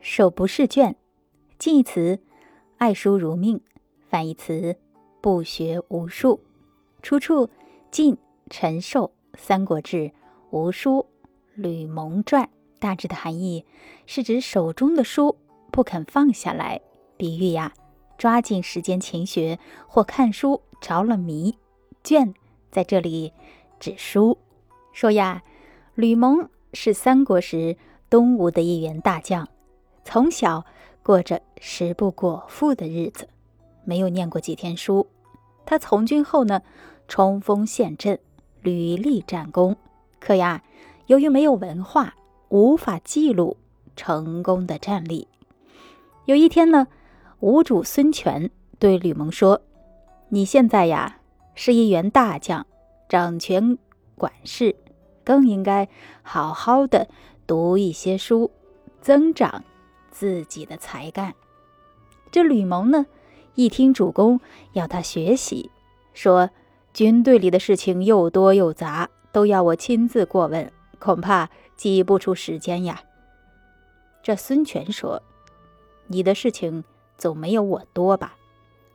手不释卷。近义词：爱书如命。反义词：不学无术。出处：晋陈寿《三国志·吴书·吕蒙传》。大致的含义是指手中的书不肯放下来，比喻呀，抓紧时间勤学或看书着了迷。卷在这里指书。说呀，吕蒙是三国时东吴的一员大将，从小过着食不果腹的日子，没有念过几天书。他从军后呢，冲锋陷阵，屡立战功，可呀，由于没有文化。无法记录成功的战例。有一天呢，吴主孙权对吕蒙说：“你现在呀是一员大将，掌权管事，更应该好好的读一些书，增长自己的才干。”这吕蒙呢，一听主公要他学习，说：“军队里的事情又多又杂，都要我亲自过问，恐怕……”挤不出时间呀。这孙权说：“你的事情总没有我多吧？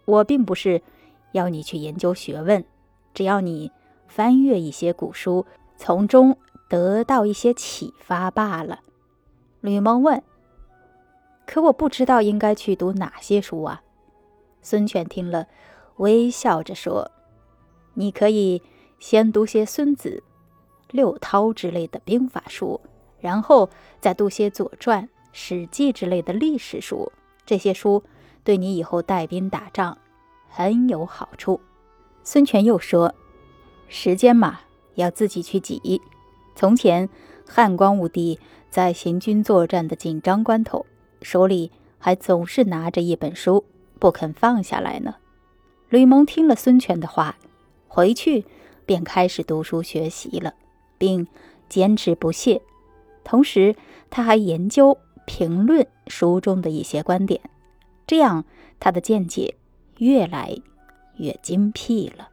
我并不是要你去研究学问，只要你翻阅一些古书，从中得到一些启发罢了。”吕蒙问：“可我不知道应该去读哪些书啊？”孙权听了，微笑着说：“你可以先读些孙子。”六韬之类的兵法书，然后再读些《左传》《史记》之类的历史书，这些书对你以后带兵打仗很有好处。孙权又说：“时间嘛，要自己去挤。从前汉光武帝在行军作战的紧张关头，手里还总是拿着一本书，不肯放下来呢。”吕蒙听了孙权的话，回去便开始读书学习了。并坚持不懈，同时他还研究评论书中的一些观点，这样他的见解越来越精辟了。